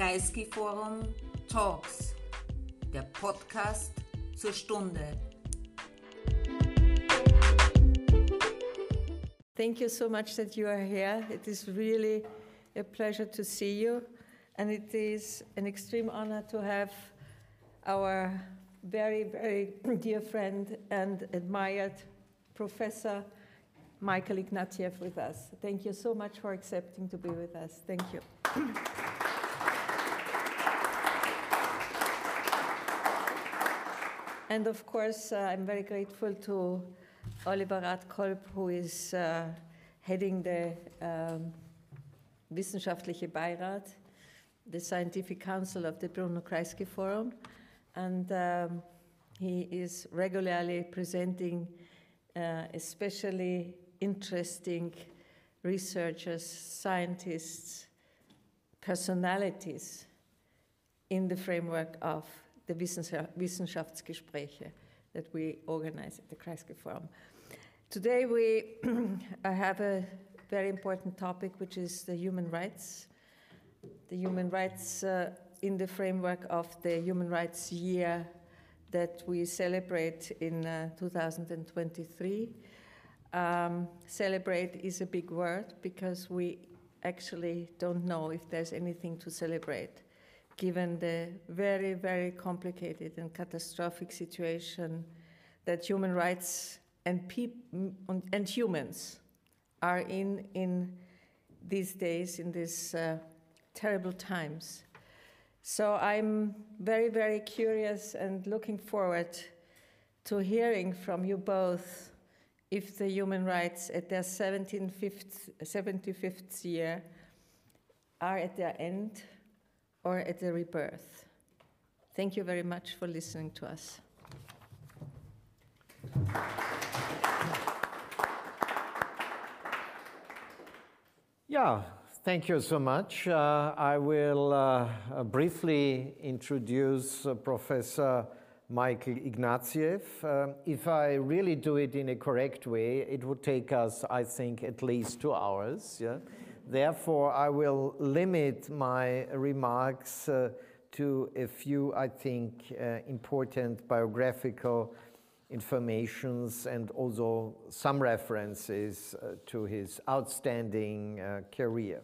Kreisky Forum Talks, der Podcast zur Stunde. Thank you so much that you are here. It is really a pleasure to see you, and it is an extreme honor to have our very, very dear friend and admired Professor Michael Ignatieff with us. Thank you so much for accepting to be with us. Thank you. and of course, uh, I'm very grateful to Oliver Rathkolb, who is uh, heading the um, Wissenschaftliche Beirat, the Scientific Council of the Bruno Kreisky Forum, and um, he is regularly presenting uh, especially interesting researchers, scientists, personalities in the framework of the Wissenschaftsgespräche that we organize at the Kreisky Forum. Today we have a very important topic, which is the human rights. The human rights uh, in the framework of the Human Rights Year that we celebrate in uh, 2023. Um, celebrate is a big word because we actually don't know if there's anything to celebrate, given the very, very complicated and catastrophic situation that human rights and, peop- and humans are in in these days, in these uh, terrible times. So I'm very, very curious and looking forward to hearing from you both if the human rights at their 75th year are at their end or at the rebirth. Thank you very much for listening to us. Yeah, thank you so much. Uh, I will uh, briefly introduce uh, Professor Michael Ignatieff. Um, if I really do it in a correct way, it would take us, I think, at least two hours. Yeah? Therefore, I will limit my remarks uh, to a few, I think, uh, important biographical informations and also some references uh, to his outstanding uh, career.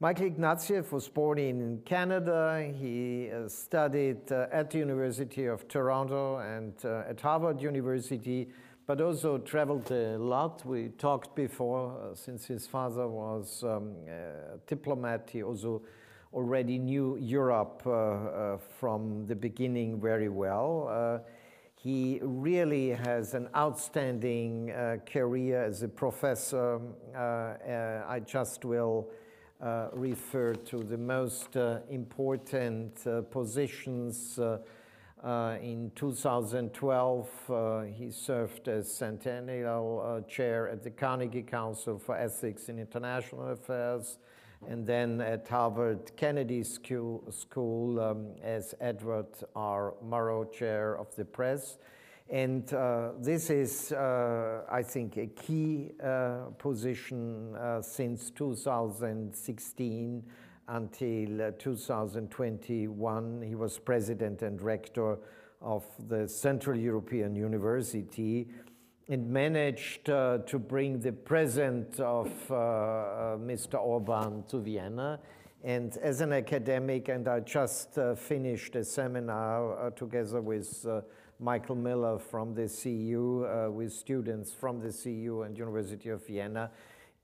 Michael Ignatieff was born in Canada. He uh, studied uh, at the University of Toronto and at Harvard University, but also traveled a lot. We talked before, uh, since his father was um, a diplomat, he also already knew Europe uh, uh, from the beginning very well. he really has an outstanding career as a professor. I just will uh, refer to the most uh, important uh, positions. Uh, uh, in 2012, uh, he served as Centennial Chair at the Carnegie Council for Ethics in International Affairs, and then at Harvard Kennedy School, School um, as Edward R. Murrow Chair of the Press. And uh, this is, uh, I think, a key uh, position uh, since 2016 until uh, 2021. He was president and rector of the Central European University and managed uh, to bring the present of Mr. Orban to Vienna. And as an academic, and I just finished a seminar together with Michael Miller from the CEU, uh, with students from the CEU and University of Vienna.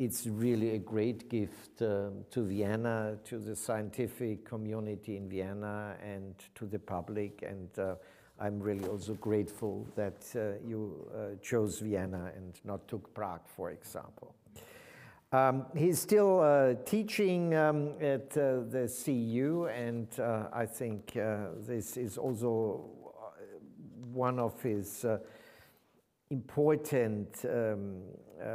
It's really a great gift uh, to Vienna, to the scientific community in Vienna, and to the public. And uh, I'm really also grateful that uh, you uh, chose Vienna and not took Prague, for example. Um, he's still uh, teaching um, at uh, the CEU, and I think this is also one of his important um, uh,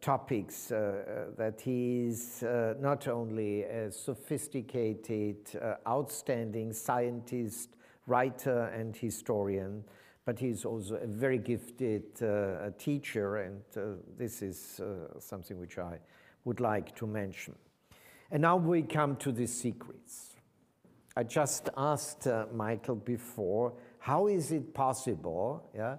topics uh, uh that he is uh, not only a sophisticated, uh, outstanding scientist, writer, and historian, but he's also a very gifted teacher, and this is something which I would like to mention. And now we come to the secrets. I just asked uh, Michael before, how is it possible, yeah,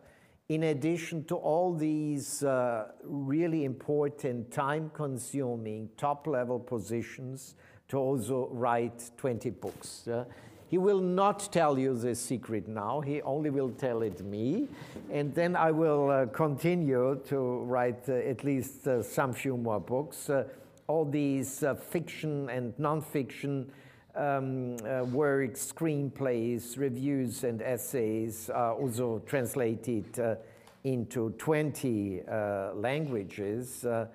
in addition to all these uh, really important, time consuming, top level positions, to also write 20 books? Yeah? He will not tell you the secret now, he only will tell it me, and then I will uh, continue to write uh, at least uh, some few more books. Uh, all these uh, fiction and non fiction um, uh, works, screenplays, reviews, and essays are also translated uh, into 20 uh, languages. Uh,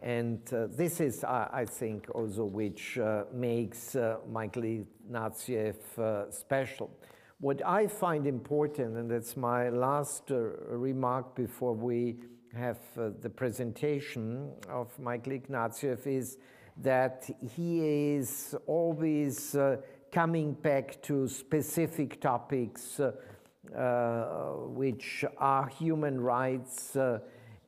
and uh, this is, I think, also which uh, makes Michael Ignatieff special. What I find important, and that's my last remark before we have the presentation of Michael Ignatieff, is that he is always uh, coming back to specific topics uh, uh, which are human rights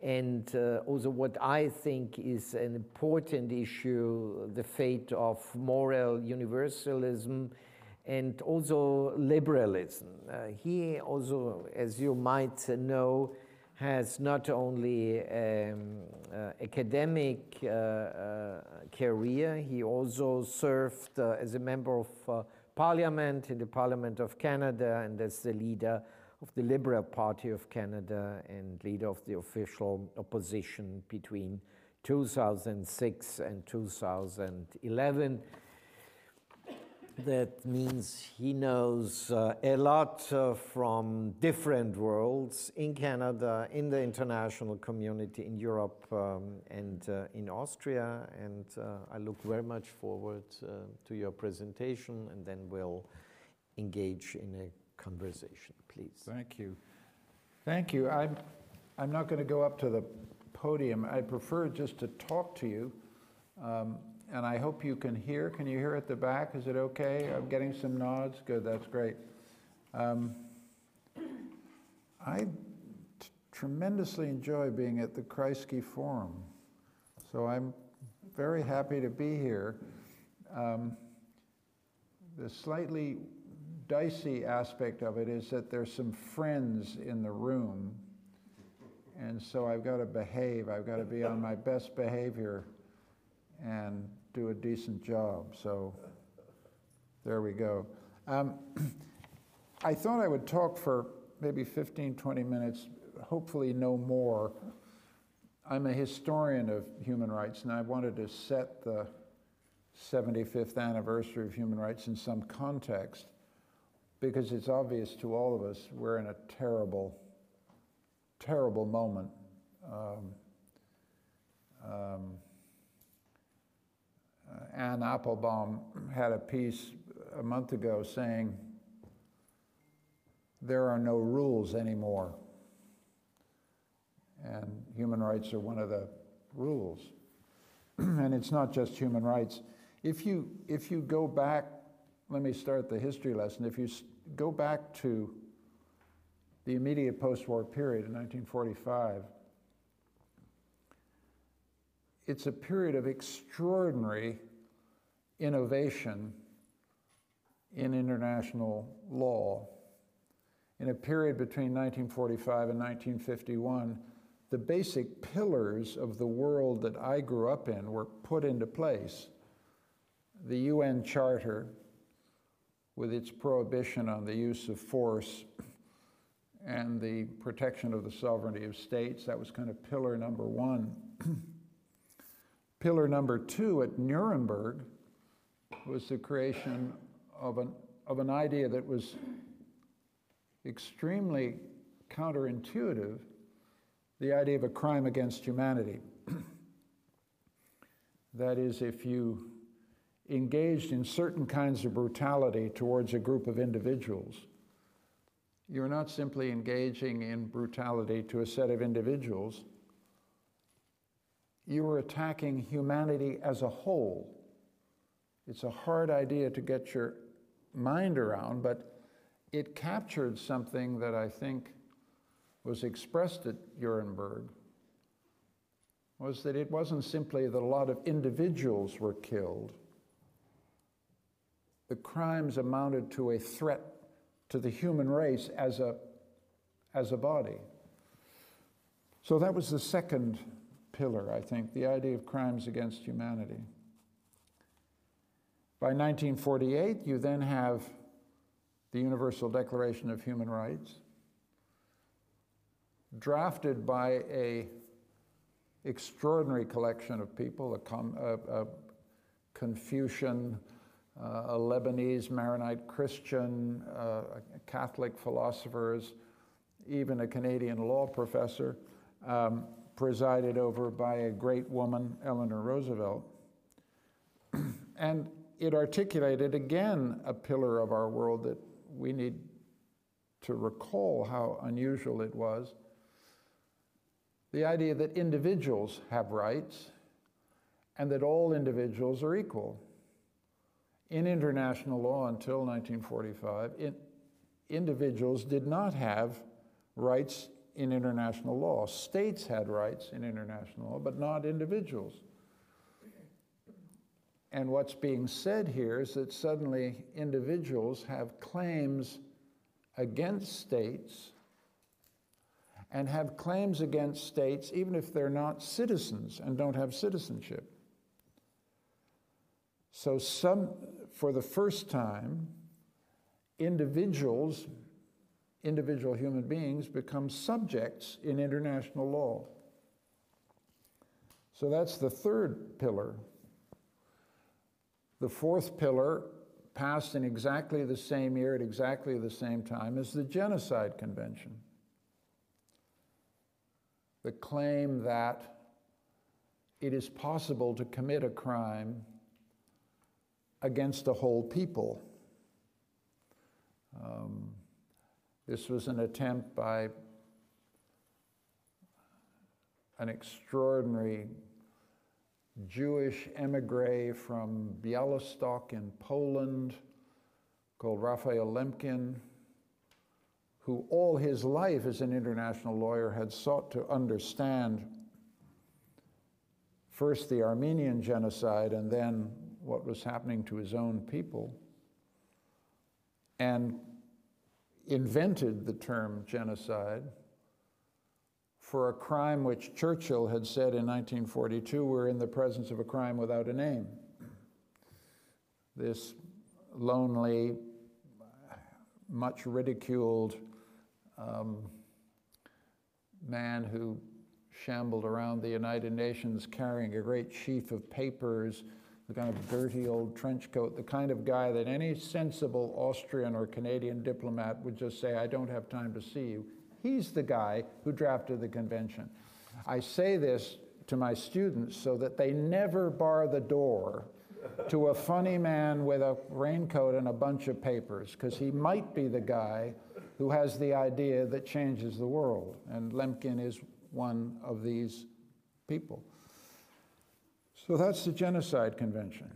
and also what I think is an important issue the fate of moral universalism and also liberalism. He also, as you might know, has not only um, uh, academic uh, uh, career, he also served uh, as a member of parliament in the Parliament of Canada and as the leader of the Liberal Party of Canada and leader of the official opposition between 2006 and 2011 that means he knows uh, a lot uh, from different worlds in Canada, in the international community, in Europe, um, and uh, in Austria. And uh, I look very much forward uh, to your presentation, and then we'll engage in a conversation, please. Thank you. Thank you. I'm, I'm not going to go up to the podium. I prefer just to talk to you. Um, and I hope you can hear. Can you hear at the back? Is it okay? I'm getting some nods. Good, that's great. Um, I t- tremendously enjoy being at the Kreisky Forum, so I'm very happy to be here. Um, the slightly dicey aspect of it is that there's some friends in the room, and so I've got to behave. I've got to be on my best behavior and do a decent job. So there we go. Um, I thought I would talk for maybe 15, 20 minutes, hopefully no more. I'm a historian of human rights, and I wanted to set the 75th anniversary of human rights in some context because it's obvious to all of us we're in a terrible, terrible moment. Um, um, Anne Applebaum had a piece a month ago saying, there are no rules anymore. And human rights are one of the rules. and it's not just human rights. If you, if you go back, let me start the history lesson. If you go back to the immediate post war period in 1945, it's a period of extraordinary innovation in international law. In a period between 1945 and 1951, the basic pillars of the world that I grew up in were put into place. The UN Charter, with its prohibition on the use of force and the protection of the sovereignty of states, that was kind of pillar number one. Pillar number two at Nuremberg was the creation of an, of an idea that was extremely counterintuitive the idea of a crime against humanity. that is, if you engaged in certain kinds of brutality towards a group of individuals, you're not simply engaging in brutality to a set of individuals, you are attacking humanity as a whole. It's a hard idea to get your mind around, but it captured something that I think was expressed at Nuremberg was that it wasn't simply that a lot of individuals were killed, the crimes amounted to a threat to the human race as a, as a body. So that was the second pillar, I think, the idea of crimes against humanity. By 1948, you then have the Universal Declaration of Human Rights, drafted by a extraordinary collection of people, a, a, Confucian, uh, a Lebanese Maronite Christian, uh, Catholic philosophers, even a Canadian law professor, um, presided over by a great woman, Eleanor Roosevelt. and it articulated again a pillar of our world that we need to recall how unusual it was. The idea that individuals have rights and that all individuals are equal. In international law until 1945, in, individuals did not have rights in international law. States had rights in international law, but not individuals. And what's being said here is that suddenly individuals have claims against states and have claims against states even if they're not citizens and don't have citizenship. So, some, for the first time, individuals, individual human beings, become subjects in international law. So, that's the third pillar. The fourth pillar, passed in exactly the same year at exactly the same time, is the Genocide Convention. The claim that it is possible to commit a crime against a whole people. Um, this was an attempt by an extraordinary Jewish emigre from Bialystok in Poland called Raphael Lemkin, who all his life as an international lawyer had sought to understand first the Armenian genocide and then what was happening to his own people. And invented the term genocide for a crime which Churchill had said in 1942 we're in the presence of a crime without a name. This lonely, much ridiculed um, man who shambled around the United Nations carrying a great sheaf of papers the kind of dirty old trench coat, the kind of guy that any sensible Austrian or Canadian diplomat would just say, I don't have time to see you. He's the guy who drafted the convention. I say this to my students so that they never bar the door to a funny man with a raincoat and a bunch of papers, because he might be the guy who has the idea that changes the world. And Lemkin is one of these people. So that's the Genocide Convention.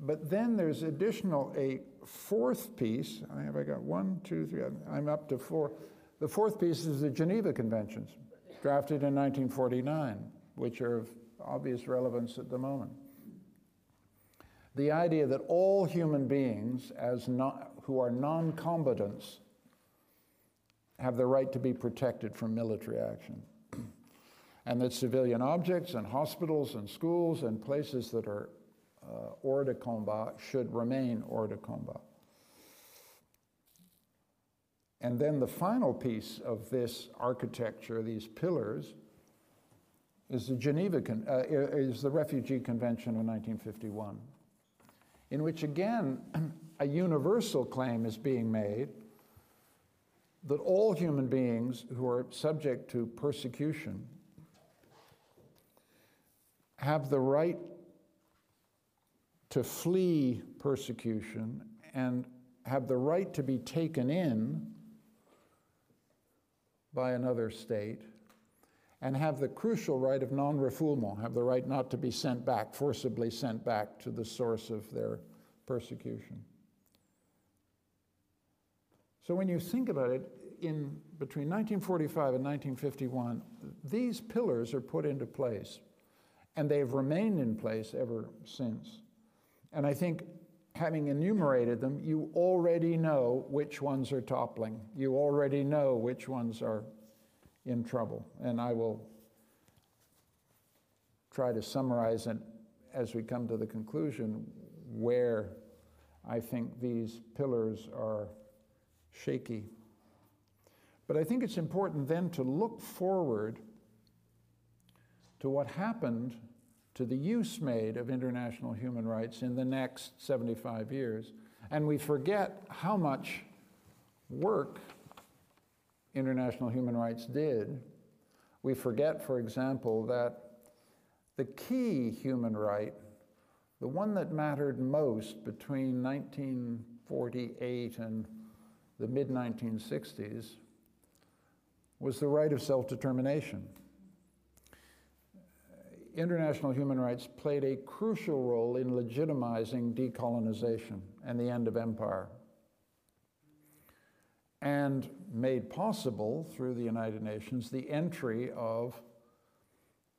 But then there's additional, a fourth piece. I have I got one, two, three, I'm up to four. The fourth piece is the Geneva Conventions, drafted in 1949, which are of obvious relevance at the moment. The idea that all human beings, as not, who are non combatants, have the right to be protected from military action and that civilian objects and hospitals and schools and places that are uh, hors de combat should remain hors de combat. And then the final piece of this architecture, these pillars, is the Geneva uh, is the Refugee Convention of 1951, in which again a universal claim is being made that all human beings who are subject to persecution have the right to flee persecution and have the right to be taken in by another state and have the crucial right of non refoulement, have the right not to be sent back, forcibly sent back to the source of their persecution. So when you think about it, in between 1945 and 1951, these pillars are put into place and they've remained in place ever since. And I think having enumerated them, you already know which ones are toppling. You already know which ones are in trouble. And I will try to summarize it as we come to the conclusion where I think these pillars are shaky. But I think it's important then to look forward to what happened to the use made of international human rights in the next 75 years. And we forget how much work international human rights did. We forget, for example, that the key human right, the one that mattered most between 1948 and the mid 1960s, was the right of self determination international human rights played a crucial role in legitimizing decolonization and the end of empire. And made possible through the United Nations the entry of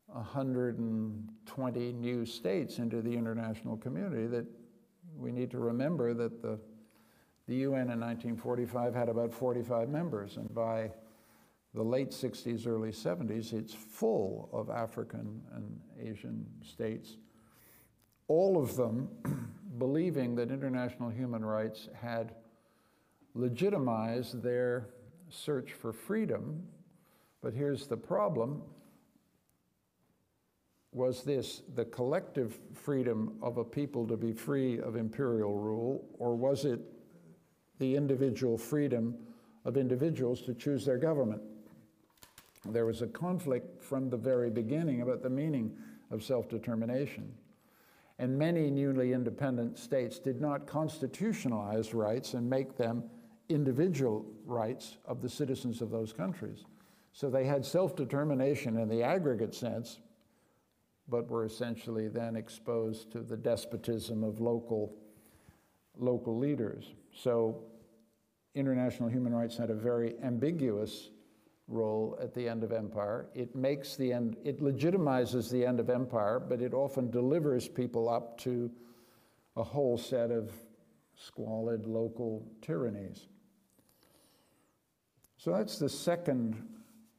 120 new states into the international community that we need to remember that the, the UN in 1945 had about 45 members, and by the late 60s, early 70s, it's full of African and Asian states, all of them believing that international human rights had legitimized their search for freedom. But here's the problem was this the collective freedom of a people to be free of imperial rule, or was it the individual freedom of individuals to choose their government? There was a conflict from the very beginning about the meaning of self determination. And many newly independent states did not constitutionalize rights and make them individual rights of the citizens of those countries. So they had self determination in the aggregate sense, but were essentially then exposed to the despotism of local, local leaders. So international human rights had a very ambiguous role at the end of empire. It makes the end, it legitimizes the end of empire, but it often delivers people up to a whole set of squalid local tyrannies. So that's the second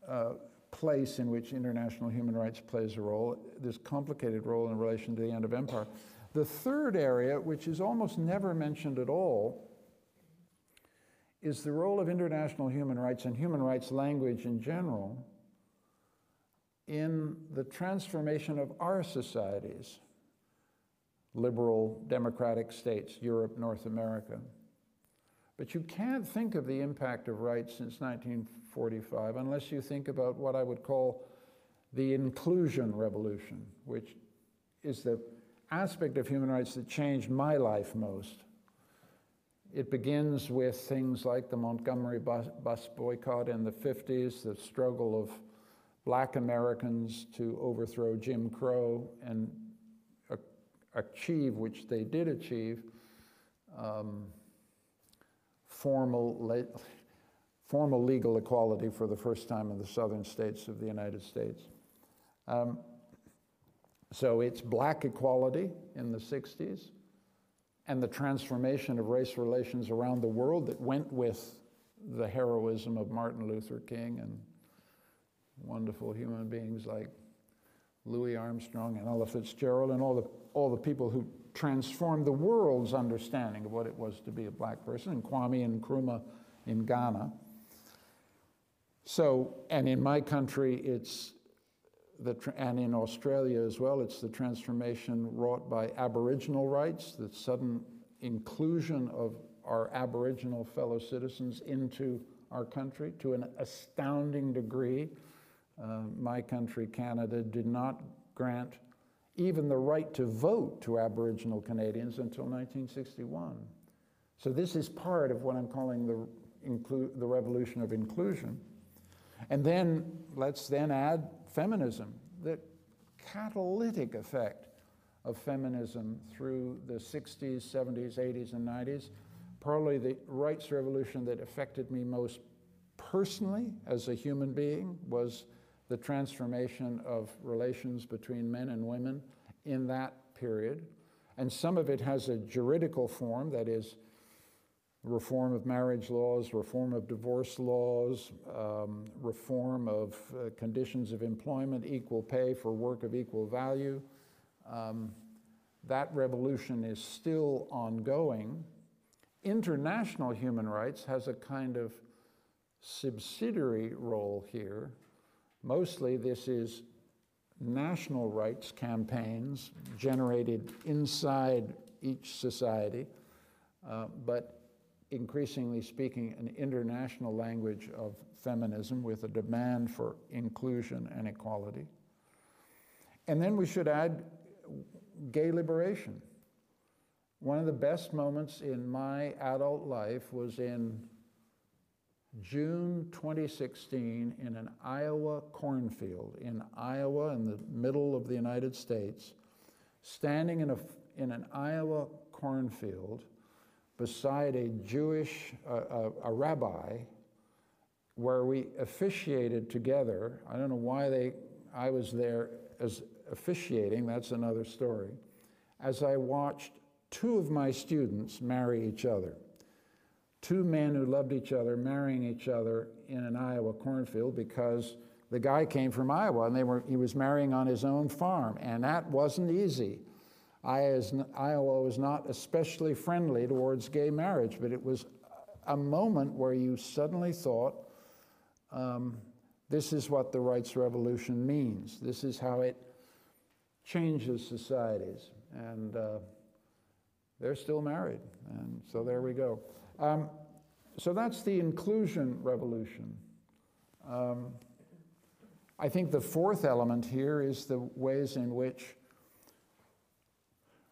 uh, place in which international human rights plays a role, this complicated role in relation to the end of empire. The third area, which is almost never mentioned at all, is the role of international human rights and human rights language in general in the transformation of our societies, liberal democratic states, Europe, North America. But you can't think of the impact of rights since 1945 unless you think about what I would call the inclusion revolution, which is the aspect of human rights that changed my life most. It begins with things like the Montgomery bus, bus, boycott in the 50s, the struggle of black Americans to overthrow Jim Crow and achieve, which they did achieve, um, formal, le formal legal equality for the first time in the southern states of the United States. Um, so it's black equality in the 60s and the transformation of race relations around the world that went with the heroism of Martin Luther King and wonderful human beings like Louis Armstrong and Ella Fitzgerald and all the, all the people who transformed the world's understanding of what it was to be a black person, and Kwame Nkrumah in Ghana. So, and in my country, it's the, and in Australia as well, it's the transformation wrought by Aboriginal rights, the sudden inclusion of our Aboriginal fellow citizens into our country to an astounding degree. Uh, my country, Canada, did not grant even the right to vote to Aboriginal Canadians until 1961. So this is part of what I'm calling the, the revolution of inclusion. And then let's then add feminism, the catalytic effect of feminism through the 60s, 70s, 80s, and 90s. Probably the rights revolution that affected me most personally as a human being was the transformation of relations between men and women in that period. And some of it has a juridical form, that is, reform of marriage laws, reform of divorce laws, um, reform of uh, conditions of employment, equal pay for work of equal value. Um, that revolution is still ongoing. International human rights has a kind of subsidiary role here. Mostly, this is national rights campaigns generated inside each society, uh, but increasingly speaking an international language of feminism with a demand for inclusion and equality. And then we should add gay liberation. One of the best moments in my adult life was in June 2016 in an Iowa cornfield in Iowa in the middle of the United States, standing in, a, in an Iowa cornfield beside a Jewish, uh, a, a rabbi, where we officiated together. I don't know why they, I was there as officiating, that's another story, as I watched two of my students marry each other two men who loved each other marrying each other in an Iowa cornfield because the guy came from Iowa and they were, he was marrying on his own farm, and that wasn't easy. Iowa was not especially friendly towards gay marriage, but it was a moment where you suddenly thought, um, this is what the rights revolution means. This is how it changes societies. And uh, they're still married. And so there we go. Um, so that's the inclusion revolution. Um, I think the fourth element here is the ways in which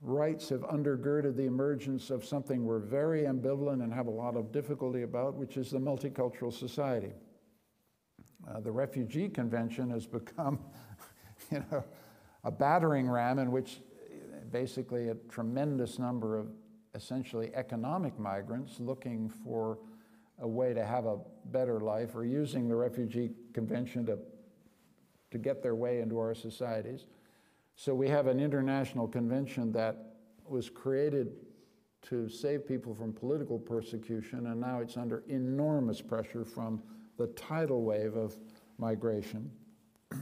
rights have undergirded the emergence of something we're very ambivalent and have a lot of difficulty about, which is the multicultural society. Uh, the Refugee Convention has become, you know, a battering ram in which basically a tremendous number of essentially economic migrants looking for a way to have a better life or using the Refugee Convention to, to get their way into our societies. So we have an international convention that was created to save people from political persecution, and now it's under enormous pressure from the tidal wave of migration.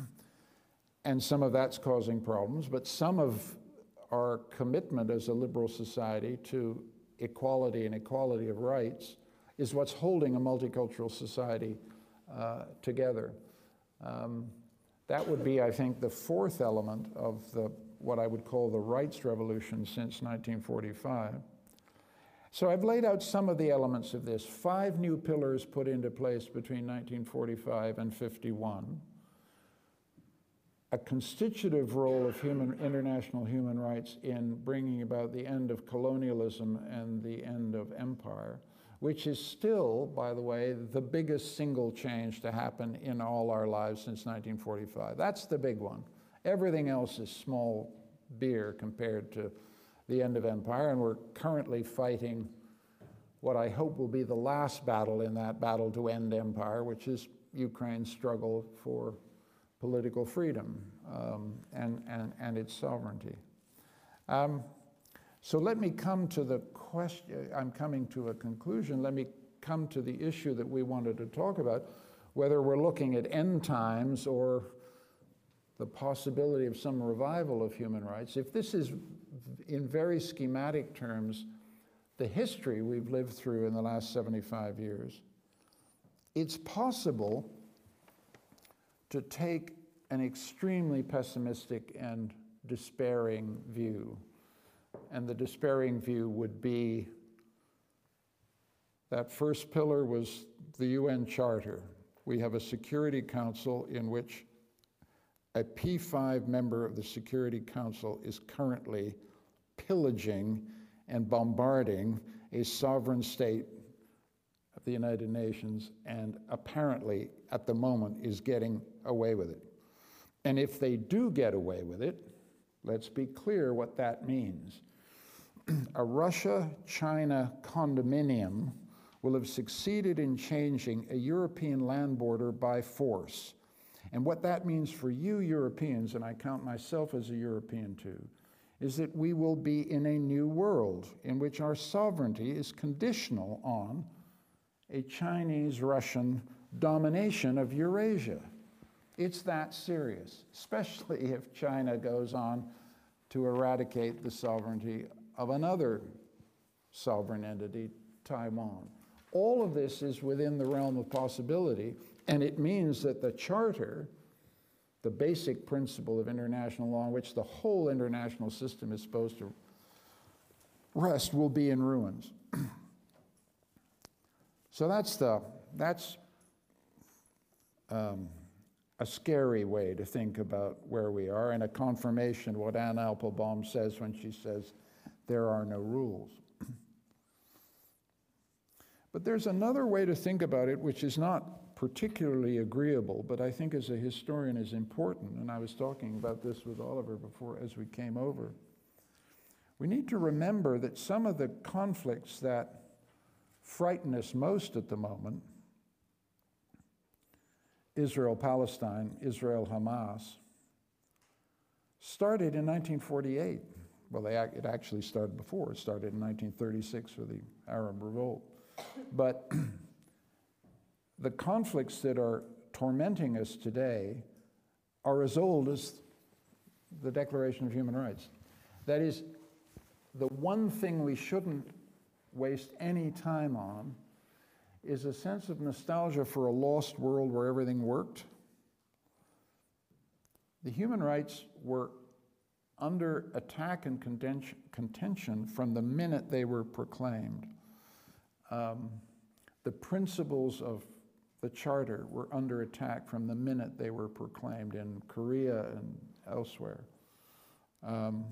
and some of that's causing problems, but some of our commitment as a liberal society to equality and equality of rights is what's holding a multicultural society uh, together. Um, that would be, I think, the fourth element of the, what I would call the rights revolution since 1945. So I've laid out some of the elements of this. Five new pillars put into place between 1945 and 51 a constitutive role of human, international human rights in bringing about the end of colonialism and the end of empire, which is still, by the way, the biggest single change to happen in all our lives since 1945. That's the big one. Everything else is small beer compared to the end of empire, and we're currently fighting what I hope will be the last battle in that battle to end empire, which is Ukraine's struggle for political freedom um, and, and, and its sovereignty. Um, so let me come to the question, I'm coming to a conclusion. Let me come to the issue that we wanted to talk about, whether we're looking at end times or the possibility of some revival of human rights. If this is, in very schematic terms, the history we've lived through in the last 75 years, it's possible to take an extremely pessimistic and despairing view. And the despairing view would be that first pillar was the UN Charter. We have a Security Council in which a P5 member of the Security Council is currently pillaging and bombarding a sovereign state of the United Nations and apparently at the moment is getting away with it. And if they do get away with it, let's be clear what that means. A Russia China condominium will have succeeded in changing a European land border by force. And what that means for you Europeans, and I count myself as a European too, is that we will be in a new world in which our sovereignty is conditional on a Chinese Russian domination of Eurasia. It's that serious, especially if China goes on to eradicate the sovereignty of another sovereign entity, Taiwan. All of this is within the realm of possibility, and it means that the Charter, the basic principle of international law on which the whole international system is supposed to rest, will be in ruins. so that's the that's um, a scary way to think about where we are, and a confirmation of what Anne Applebaum says when she says, There are no rules. but there's another way to think about it, which is not particularly agreeable, but I think as a historian is important, and I was talking about this with Oliver before as we came over. We need to remember that some of the conflicts that frighten us most at the moment Israel Palestine, Israel Hamas, started in 1948. Well, they, it actually started before. It started in 1936 with the Arab Revolt. But the conflicts that are tormenting us today are as old as the Declaration of Human Rights. That is, the one thing we shouldn't waste any time on is a sense of nostalgia for a lost world where everything worked. The human rights were under attack and contention from the minute they were proclaimed. Um, the principles of the Charter were under attack from the minute they were proclaimed in Korea and elsewhere. Um,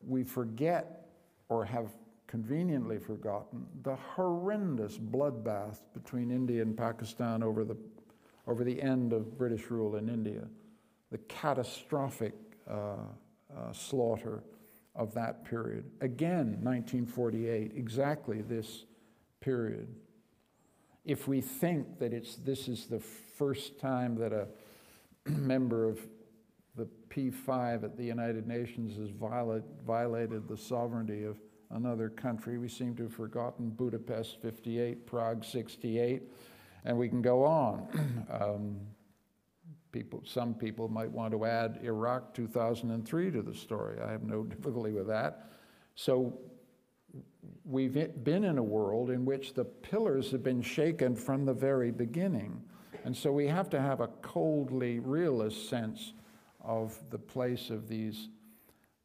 we forget or have conveniently forgotten the horrendous bloodbath between India and Pakistan over the, over the end of British rule in India, the catastrophic slaughter of that period. Again, 1948, exactly this period. If we think that it's, this is the first time that a member of the P5 at the United Nations has violate, violated the sovereignty of another country. We seem to have forgotten Budapest 58, Prague 68, and we can go on. um, people, some people might want to add Iraq 2003 to the story. I have no difficulty with that. So we've been in a world in which the pillars have been shaken from the very beginning. And so we have to have a coldly realist sense of the place of these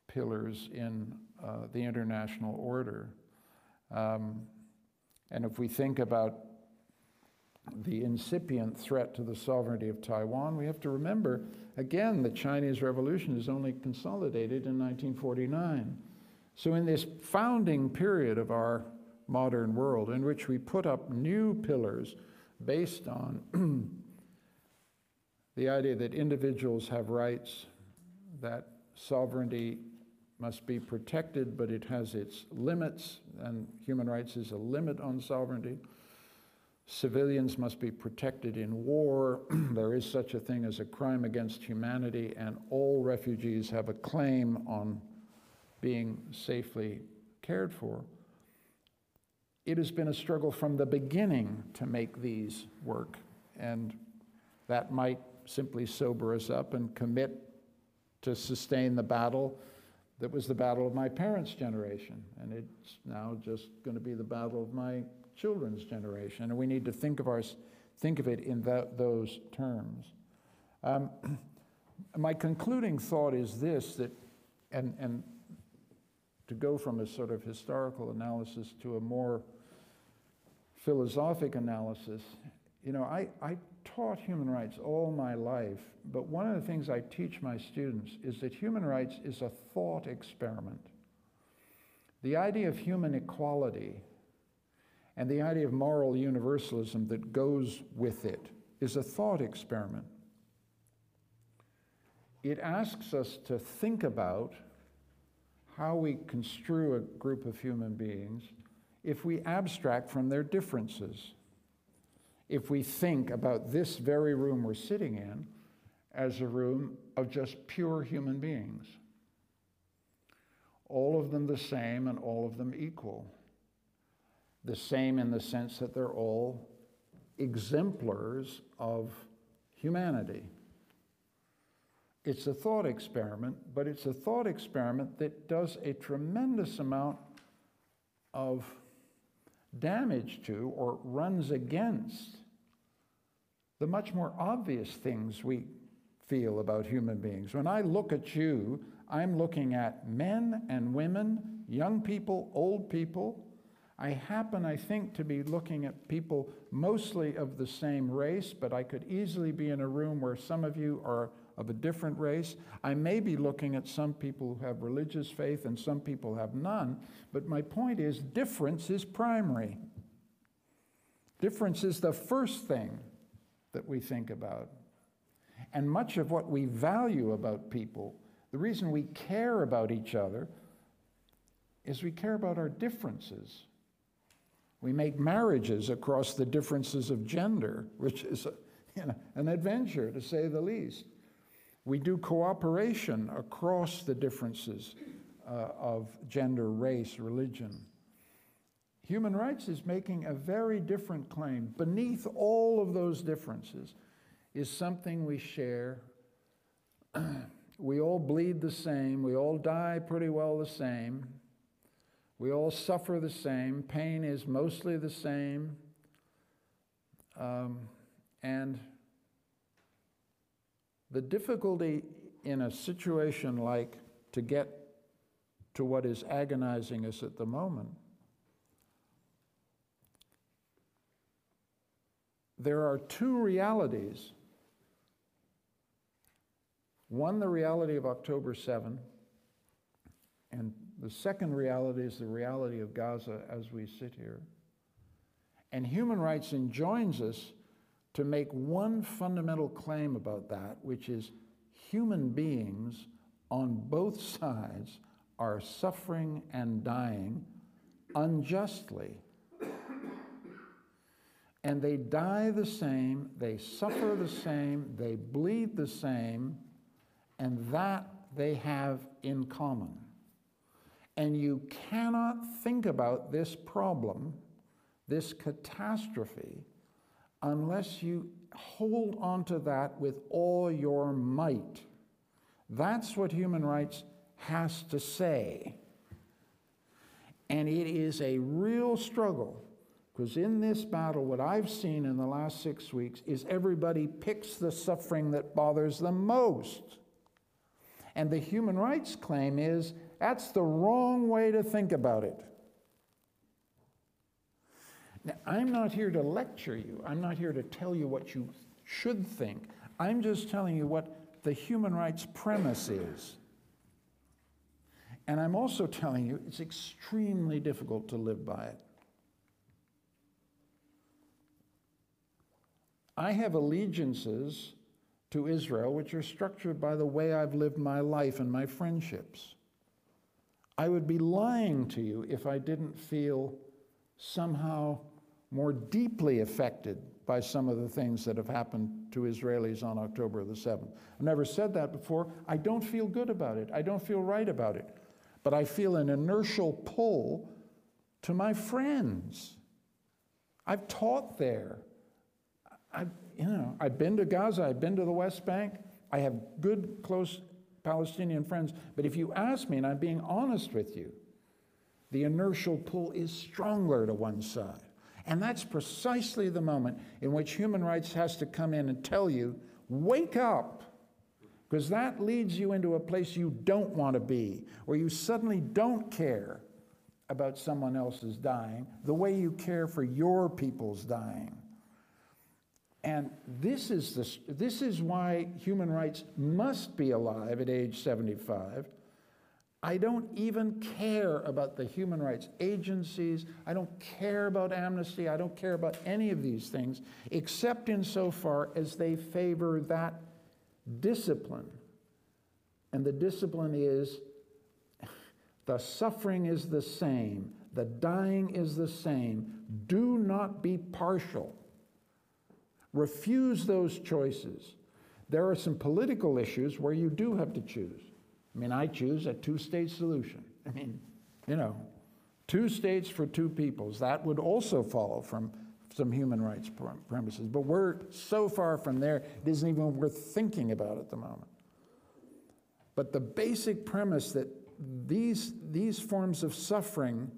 pillars in uh, the international order. Um, and if we think about the incipient threat to the sovereignty of Taiwan, we have to remember again, the Chinese Revolution is only consolidated in 1949. So, in this founding period of our modern world, in which we put up new pillars based on the idea that individuals have rights, that sovereignty must be protected, but it has its limits, and human rights is a limit on sovereignty. Civilians must be protected in war. there is such a thing as a crime against humanity, and all refugees have a claim on being safely cared for. It has been a struggle from the beginning to make these work, and that might simply sober us up and commit to sustain the battle that was the battle of my parents' generation, and it's now just going to be the battle of my children's generation. And we need to think of, our, think of it in that, those terms. Um, my concluding thought is this that, and, and to go from a sort of historical analysis to a more philosophic analysis, you know, I, I taught human rights all my life, but one of the things I teach my students is that human rights is a thought experiment. The idea of human equality and the idea of moral universalism that goes with it is a thought experiment. It asks us to think about how we construe a group of human beings if we abstract from their differences if we think about this very room we're sitting in as a room of just pure human beings. all of them the same and all of them equal. The same in the sense that they're all exemplars of humanity. It's a thought experiment, but it's a thought experiment that does a tremendous amount of damage to or runs against the much more obvious things we feel about human beings. When I look at you, I'm looking at men and women, young people, old people. I happen, I think, to be looking at people mostly of the same race, but I could easily be in a room where some of you are of a different race. I may be looking at some people who have religious faith and some people have none, but my point is difference is primary. Difference is the first thing that we think about. And much of what we value about people, the reason we care about each other, is we care about our differences. We make marriages across the differences of gender, which is a, you know, an adventure to say the least. We do cooperation across the differences uh, of gender, race, religion. Human rights is making a very different claim. Beneath all of those differences is something we share. we all bleed the same, we all die pretty well the same, we all suffer the same, pain is mostly the same. Um, and the difficulty in a situation like to get to what is agonizing us at the moment, there are two realities. One, the reality of October 7, and the second reality is the reality of Gaza as we sit here. And human rights enjoins us to make one fundamental claim about that, which is human beings on both sides are suffering and dying unjustly. And they die the same, they suffer the same, they bleed the same, and that they have in common. And you cannot think about this problem, this catastrophe, unless you hold on to that with all your might. That's what human rights has to say. And it is a real struggle because in this battle, what I've seen in the last six weeks is everybody picks the suffering that bothers them most. And the human rights claim is that's the wrong way to think about it. Now, I'm not here to lecture you. I'm not here to tell you what you should think. I'm just telling you what the human rights premise is. And I'm also telling you it's extremely difficult to live by it. I have allegiances to Israel which are structured by the way I've lived my life and my friendships. I would be lying to you if I didn't feel somehow more deeply affected by some of the things that have happened to Israelis on October the 7th. I've never said that before. I don't feel good about it. I don't feel right about it. But I feel an inertial pull to my friends. I've taught there. I've, you know, I've been to Gaza, I've been to the West Bank. I have good, close Palestinian friends. But if you ask me, and I'm being honest with you, the inertial pull is stronger to one side. And that's precisely the moment in which human rights has to come in and tell you, wake up. Because that leads you into a place you don't want to be, where you suddenly don't care about someone else's dying the way you care for your people's dying. And this is, the, this is why human rights must be alive at age 75 I don't even care about the human rights agencies. I don't care about amnesty. I don't care about any of these things, except insofar as they favor that discipline. And the discipline is the suffering is the same, the dying is the same. Do not be partial. Refuse those choices. There are some political issues where you do have to choose. I mean, I choose a two state solution. I mean, you know, two states for two peoples. That would also follow from some human rights premises. But we're so far from there, it isn't even worth thinking about at the moment. But the basic premise that these, these forms of suffering,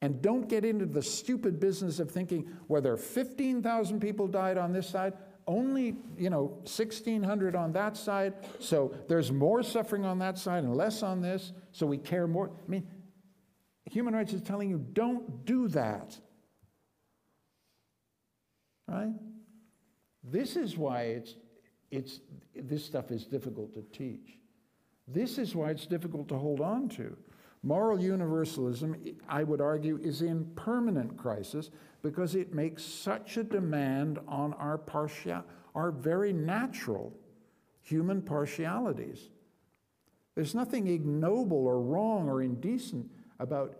and don't get into the stupid business of thinking whether 15,000 people died on this side, only, you know, 1,600 on that side, so there's more suffering on that side and less on this, so we care more. I mean, human rights is telling you don't do that. Right? This is why it's, it's, this stuff is difficult to teach. This is why it's difficult to hold on to. Moral universalism, I would argue, is in permanent crisis because it makes such a demand on our partial, our very natural human partialities. There's nothing ignoble or wrong or indecent about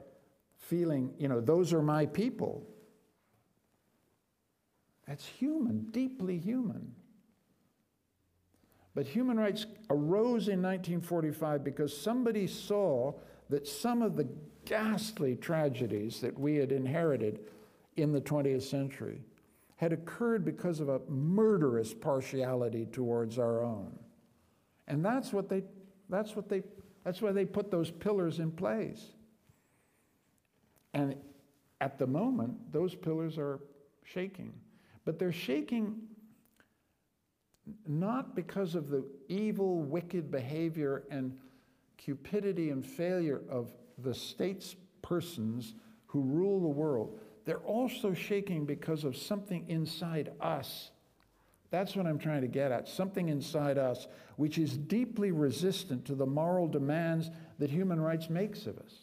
feeling, you know, those are my people. That's human, deeply human. But human rights arose in 1945 because somebody saw that some of the ghastly tragedies that we had inherited in the 20th century had occurred because of a murderous partiality towards our own. And that's what they that's what they that's why they put those pillars in place. And at the moment, those pillars are shaking. But they're shaking not because of the evil, wicked behavior and cupidity and failure of the states persons who rule the world. They're also shaking because of something inside us. That's what I'm trying to get at. Something inside us which is deeply resistant to the moral demands that human rights makes of us.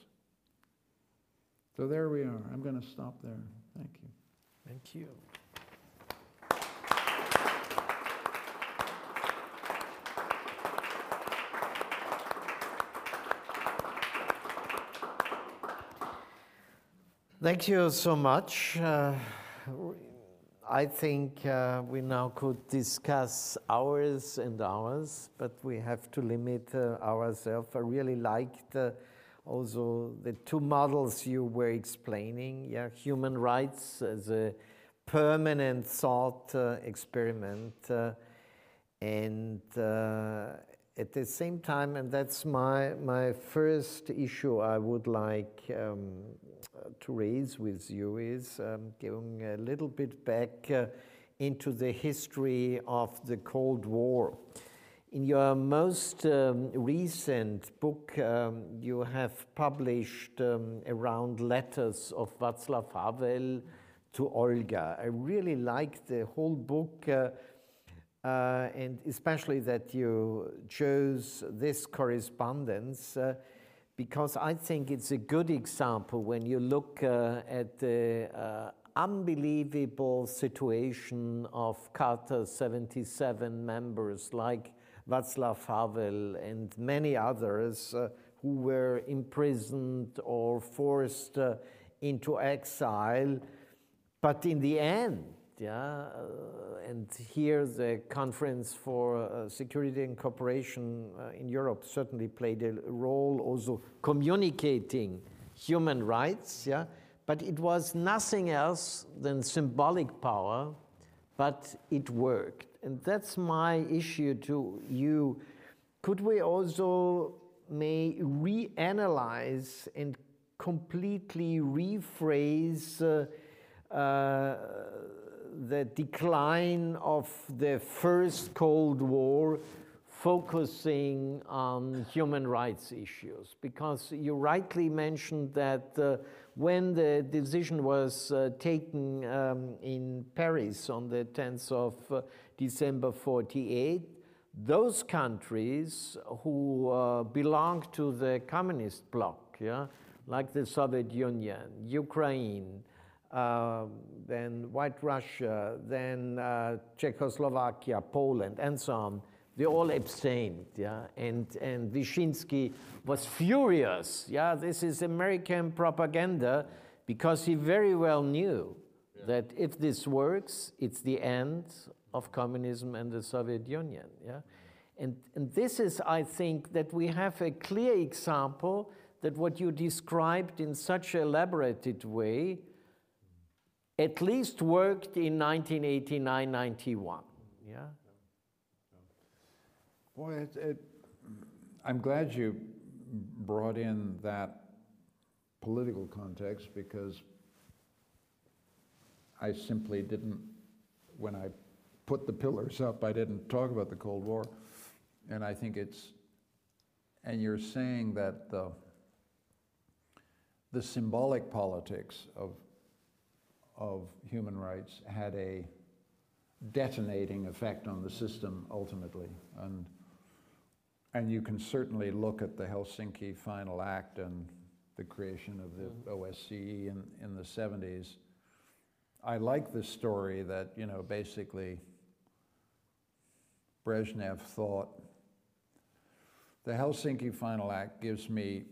So there we are. I'm going to stop there. Thank you. Thank you. Thank you so much. Uh, I think uh, we now could discuss hours and hours, but we have to limit uh, ourselves. I really liked uh, also the two models you were explaining. Yeah, human rights as a permanent thought uh, experiment, uh, and at the same time, and that's my, my first issue I would like um, to raise with you, is um, going a little bit back uh, into the history of the Cold War. In your most um, recent book, um, you have published um, around letters of Václav Havel to Olga. I really like the whole book. Uh, uh, and especially that you chose this correspondence uh, because I think it's a good example when you look uh, at the uh, unbelievable situation of Charter 77 members like Václav Havel and many others uh, who were imprisoned or forced uh, into exile. But in the end, yeah, uh, and here the Conference for uh, Security and Cooperation uh, in Europe certainly played a role, also communicating human rights, yeah, but it was nothing else than symbolic power, but it worked. And that's my issue to you. Could we also may reanalyze and completely rephrase uh, uh, the decline of the first Cold War focusing on human rights issues. Because you rightly mentioned that uh, when the decision was uh, taken um, in Paris on the 10th of uh, December 48, those countries who uh, belonged to the communist bloc, yeah, like the Soviet Union, Ukraine, uh, then White Russia, then uh, Czechoslovakia, Poland, and so on. They all abstained, yeah, and and Vyshinsky was furious. Yeah, this is American propaganda, because he very well knew yeah. that if this works, it's the end of communism and the Soviet Union. Yeah, and and this is, I think, that we have a clear example that what you described in such an elaborated way at least worked in 1989 91. Yeah? Boy, it, it, I'm glad you brought in that political context because I simply didn't, when I put the pillars up, I didn't talk about the Cold War. And I think it's, and you're saying that the, the symbolic politics of, of human rights had a detonating effect on the system ultimately. And, and you can certainly look at the Helsinki Final Act and the creation of the mm-hmm. OSCE in, in the 70s. I like the story that, you know, basically Brezhnev thought the Helsinki Final Act gives me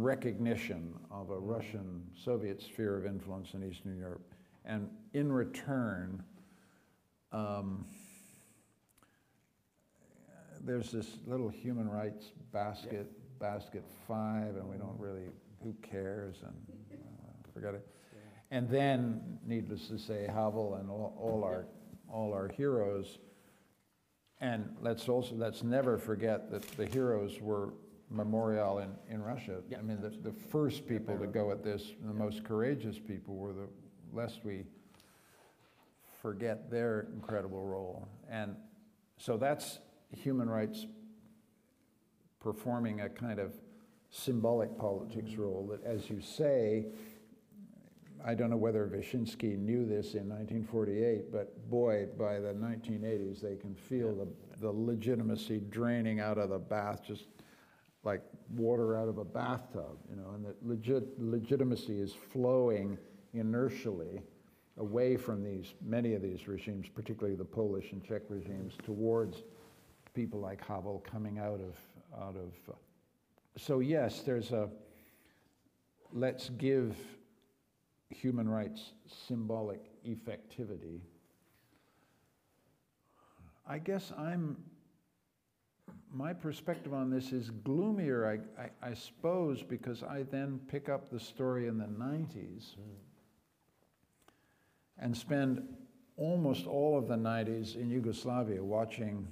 recognition of a Russian Soviet sphere of influence in Eastern Europe. And in return, um, there's this little human rights basket, basket five, and we don't really, who cares, and uh, forget it. And then, needless to say, Havel and all, all our, all our heroes. And let's also, let's never forget that the heroes were Memorial in, in Russia. I mean, the, the first people to go at this, the most courageous people were the, lest we forget their incredible role. And so that's human rights performing a kind of symbolic politics mm-hmm. role that, as you say, I don't know whether Vyshinsky knew this in 1948, but boy, by the 1980s, they can feel the, the legitimacy draining out of the bath, just like water out of a bathtub, you know, and that legit, legitimacy is flowing inertially away from these, many of these regimes, particularly the Polish and Czech regimes, towards people like Havel coming out of, out of. So yes, there's a, let's give human rights symbolic effectivity. I guess I'm, my perspective on this is gloomier, I, I, I suppose, because I then pick up the story in the 90s mm. and spend almost all of the 90s in Yugoslavia watching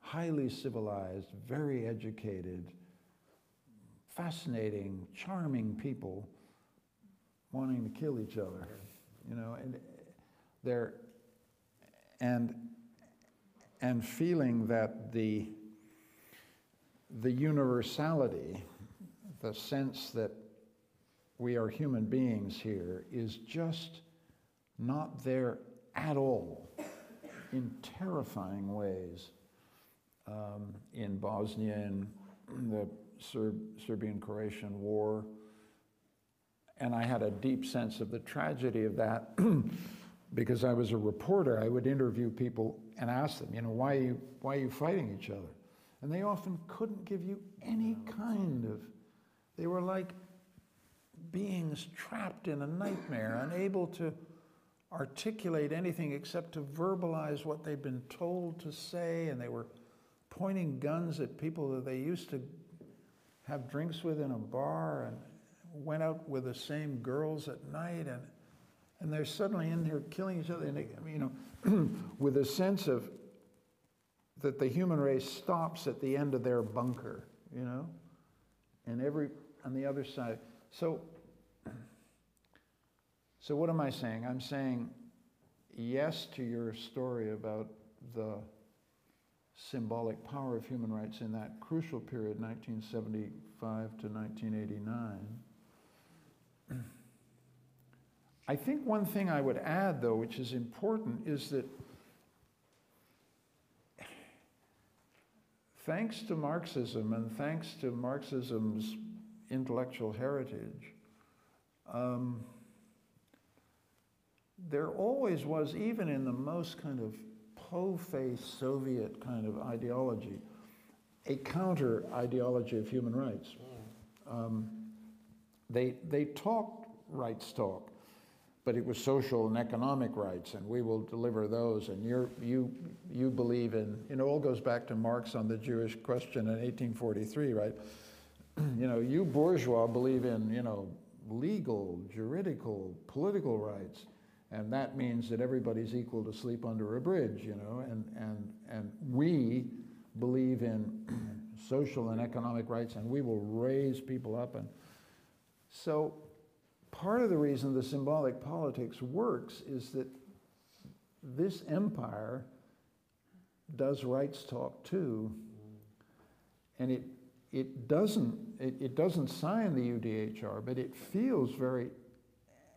highly civilized, very educated, fascinating, charming people wanting to kill each other, you know, and they're and and feeling that the the universality, the sense that we are human beings here, is just not there at all in terrifying ways um, in Bosnia and the Serb, Serbian Croatian War and I had a deep sense of the tragedy of that because I was a reporter. I would interview people and ask them, you know, why are you, why are you fighting each other? And they often couldn't give you any kind of, they were like beings trapped in a nightmare, unable to articulate anything except to verbalize what they'd been told to say, and they were pointing guns at people that they used to have drinks with in a bar, and went out with the same girls at night. And and they're suddenly in there killing each other. And they, you know with a sense of that the human race stops at the end of their bunker you know? And every on the other side so so what am i saying? I'm saying yes to your story about the symbolic power of human rights in that crucial period 1975 to 1989 I think one thing I would add, though, which is important, is that thanks to Marxism and thanks to Marxism's intellectual heritage, um, there always was, even in the most kind of po-faced Soviet kind of ideology, a counter ideology of human rights. Um, they, they talked rights talk, but it was social and economic rights, and we will deliver those. And you you, you believe in, you know, all goes back to Marx on the Jewish question in 1843, right? you know, you bourgeois believe in, you know, legal, juridical, political rights. And that means that everybody's equal to sleep under a bridge, you know, and, and, and we believe in social and economic rights and we will raise people up. And so part of the reason the symbolic politics works is that this empire does rights talk too, and it, it, doesn't, it, it doesn't sign the UDHR, but it feels very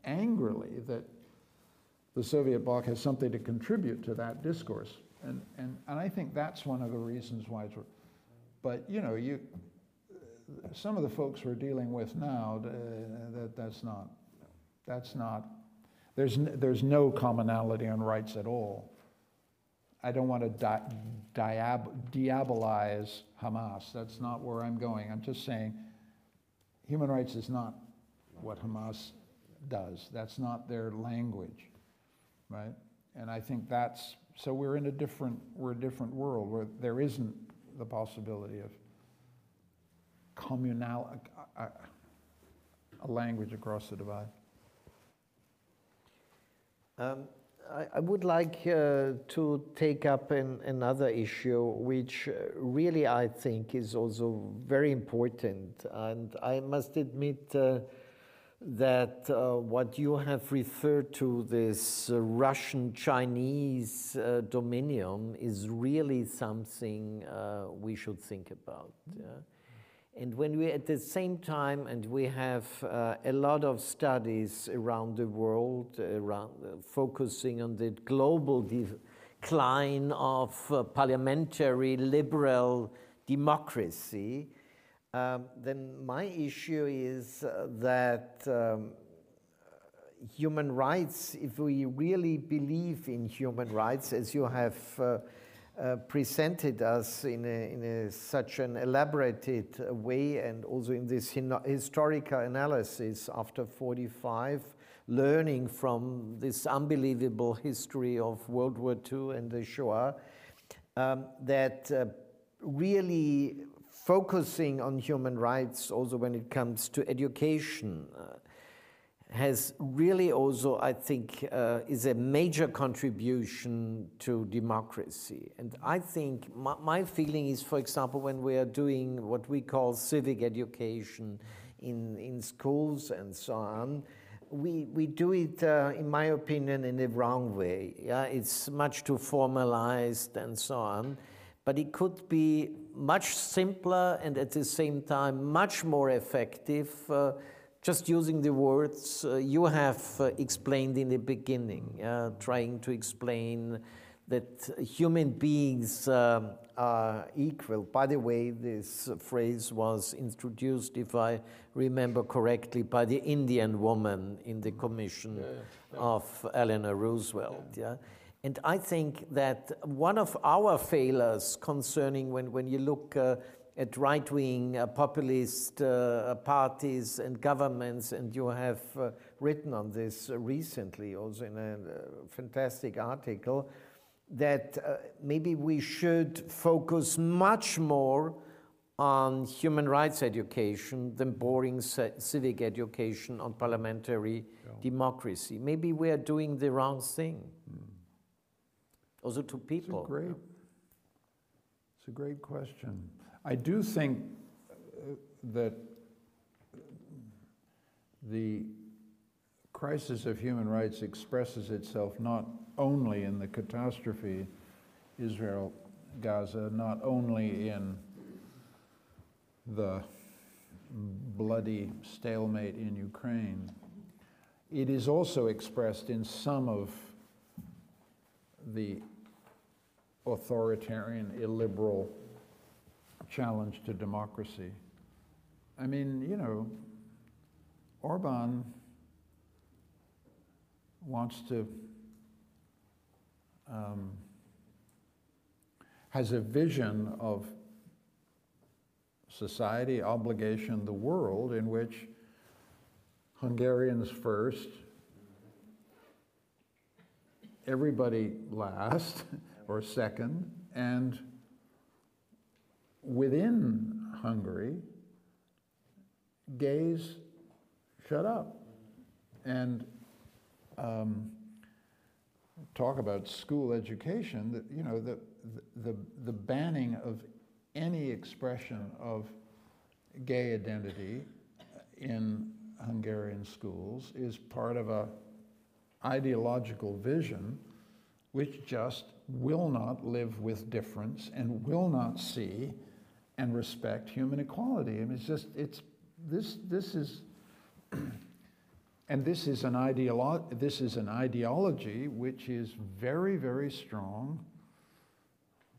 angrily that the Soviet bloc has something to contribute to that discourse. And, and, and I think that's one of the reasons why it's. But, you know, you, some of the folks we're dealing with now, uh, that, that's not, that's not, there's, there's no commonality on rights at all. I don't want to di- diab- diabolize Hamas. That's not where I'm going. I'm just saying human rights is not what Hamas does. That's not their language, right? And I think that's so we're in a different we're a different world where there isn't the possibility of communal a, a, a language across the divide. Um, I, I, would like uh, to take up an, another issue, which uh, really I think is also very important. And I must admit uh, that uh, what you have referred to, this uh, Russian Chinese uh, dominion, is really something we should think about. Yeah? And when we, at the same time, and we have uh, a lot of studies around the world, around, uh, focusing on the global decline of uh, parliamentary liberal democracy, um, then my issue is uh, that um, human rights, if we really believe in human rights, as you have uh, presented us in, a, in a, such an elaborated way and also in this historical analysis after 45, learning from this unbelievable history of World War II and the Shoah, um, that uh, really focusing on human rights also when it comes to education uh, has really also, I think, uh, is a major contribution to democracy. And I think my, my, feeling is, for example, when we are doing what we call civic education in, in schools and so on, we, we do it, uh, in my opinion, in the wrong way. Yeah? It's much too formalized and so on. But it could be much simpler and at the same time much more effective. Uh, just using the words uh, you have uh, explained in the beginning, uh, trying to explain that human beings um, are equal. By the way, this phrase was introduced, if I remember correctly, by the Indian woman in the commission yeah, yeah. of Eleanor Roosevelt. Yeah. And I think that one of our failures concerning when, when you look uh, at right wing uh, populist uh, parties and governments, and you have uh, written on this recently, also in a fantastic article, that uh, maybe we should focus much more on human rights education than boring civic education on parliamentary yeah. democracy. Maybe we are doing the wrong thing. Mm. Also to people. It's a great, it's a great question. I do think uh, that the crisis of human rights expresses itself not only in the catastrophe Israel Gaza, not only in the bloody stalemate in Ukraine, it is also expressed in some of the authoritarian, illiberal challenge to democracy. I mean, you know, Orban wants to, um, has a vision of society, obligation, the world in which Hungarians first, everybody last or second, and within Hungary, gays shut up. And um, talk about school education, that, you know, the, the, the banning of any expression of gay identity in Hungarian schools is part of a ideological vision which just will not live with difference and will not see and respect human equality. I mean, it's just, it's, this, this is, and this is an ideolo- this is an ideology which is very, very strong.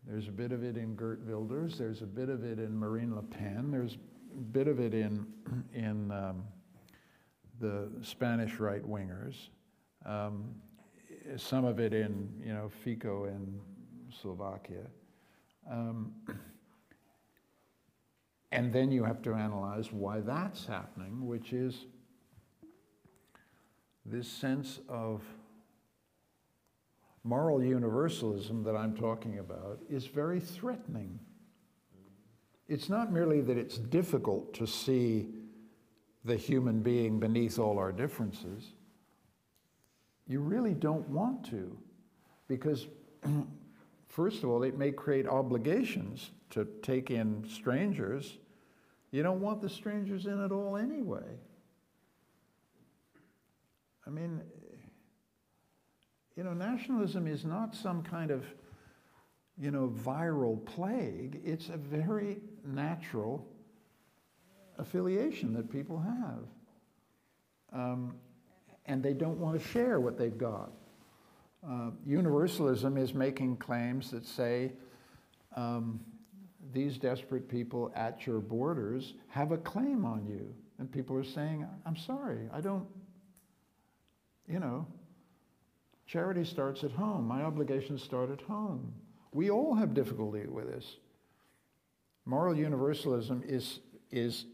There's a bit of it in Geert Wilders. There's a bit of it in Marine Le Pen. There's a bit of it in, in um, the Spanish right wingers. Um, some of it in, you know, Fico in Slovakia. Um, and then you have to analyze why that's happening, which is this sense of moral universalism that I'm talking about is very threatening. It's not merely that it's difficult to see the human being beneath all our differences. You really don't want to, because, first of all, it may create obligations to take in strangers. You don't want the strangers in at all anyway. I mean, you know, nationalism is not some kind of, you know, viral plague. It's a very natural affiliation that people have. Um, and they don't want to share what they've got. Uh, universalism is making claims that say um, these desperate people at your borders have a claim on you. And people are saying, I'm sorry, I don't, you know, charity starts at home. My obligations start at home. We all have difficulty with this. Moral universalism is, is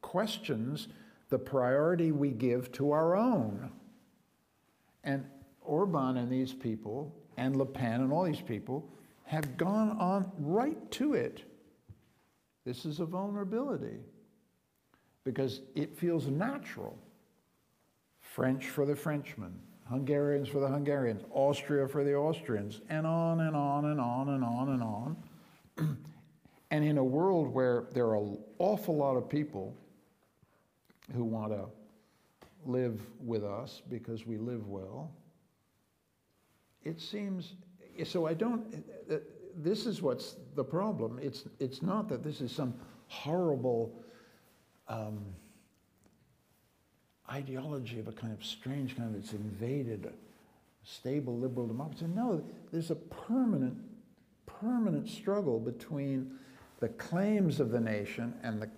questions the priority we give to our own. And Orban and these people, and Le Pen and all these people, have gone on right to it. This is a vulnerability because it feels natural. French for the Frenchmen, Hungarians for the Hungarians, Austria for the Austrians, and on and on and on and on and on. and in a world where there are an awful lot of people who want to live with us because we live well. It seems, so I don't, this is what's the problem. It's, it's not that this is some horrible um, ideology of a kind of strange kind of, it's invaded stable liberal democracy. No, there's a permanent, permanent struggle between the claims of the nation and the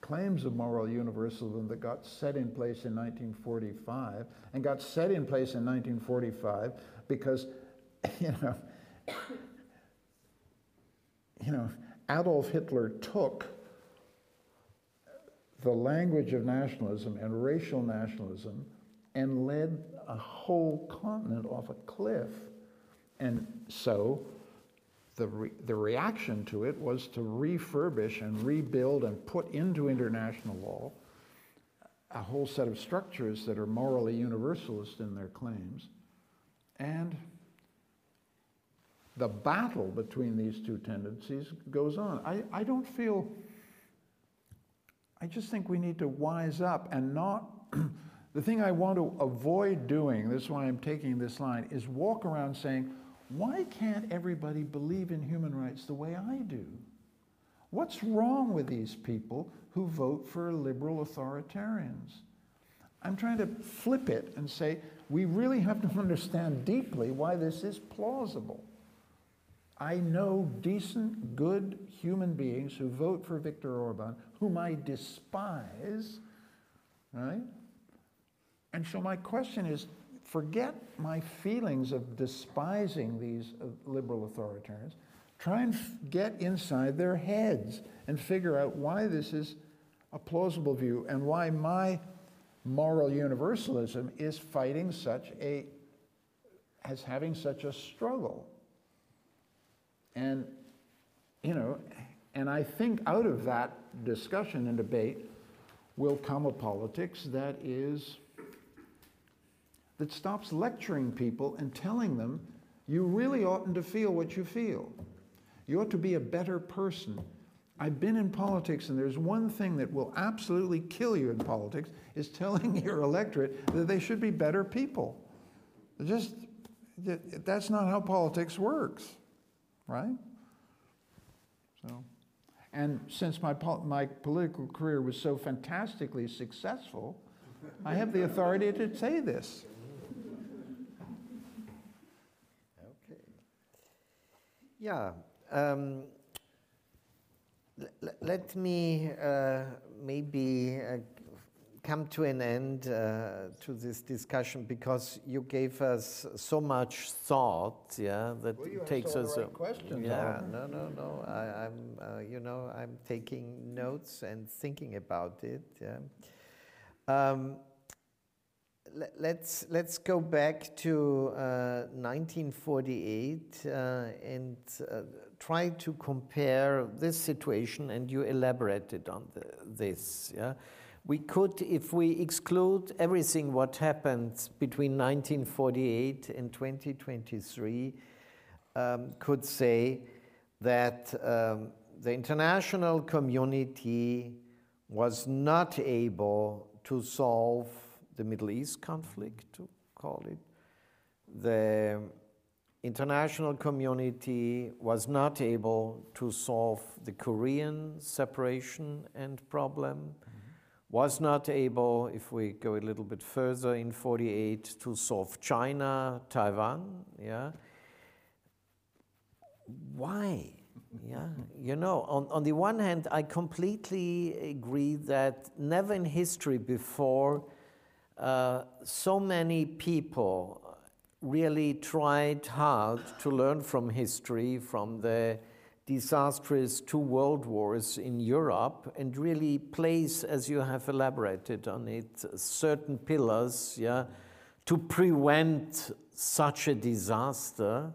claims of moral universalism that got set in place in 1945 and got set in place in 1945 because, you know, you know, Adolf Hitler took the language of nationalism and racial nationalism and led a whole continent off a cliff. And so the, re the reaction to it was to refurbish and rebuild and put into international law a whole set of structures that are morally universalist in their claims. And the battle between these two tendencies goes on. I, I don't feel, I just think we need to wise up and not, the thing I want to avoid doing, this is why I'm taking this line, is walk around saying, why can't everybody believe in human rights the way I do? What's wrong with these people who vote for liberal authoritarians? I'm trying to flip it and say we really have to understand deeply why this is plausible. I know decent, good human beings who vote for Viktor Orban, whom I despise, right? And so my question is forget my feelings of despising these uh, liberal authoritarians. Try and get inside their heads and figure out why this is a plausible view and why my moral universalism is fighting such a, as having such a struggle. And, you know, And I think out of that discussion and debate will come a politics that is that stops lecturing people and telling them you really oughtn't to feel what you feel. You ought to be a better person. I've been in politics, and there's one thing that will absolutely kill you in politics is telling your electorate that they should be better people. Just that's not how politics works, right? So, and since my my political career was so fantastically successful, I have the authority to say this. Okay. Yeah. Um, let me uh, maybe uh, come to an end uh, to this discussion because you gave us so much thought, yeah, that well, takes us. Right questions, yeah, no, no, no. I, am uh, you know, I'm taking notes and thinking about it. Yeah. Um, let's let's go back to uh, 1948 uh, and uh, try to compare this situation and you elaborated on the, this yeah we could if we exclude everything what happened between 1948 and 2023 um, could say that um, the international community was not able to solve the Middle East conflict, to call it. The international community was not able to solve the Korean separation and problem. Was not able, if we go a little bit further in 48, to solve China, Taiwan, yeah. Why? Yeah, you know, on, on the one hand, I completely agree that never in history before uh, so many people really tried hard to learn from history, from the disastrous two world wars in Europe, and really place, as you have elaborated on it, certain pillars yeah, to prevent such a disaster.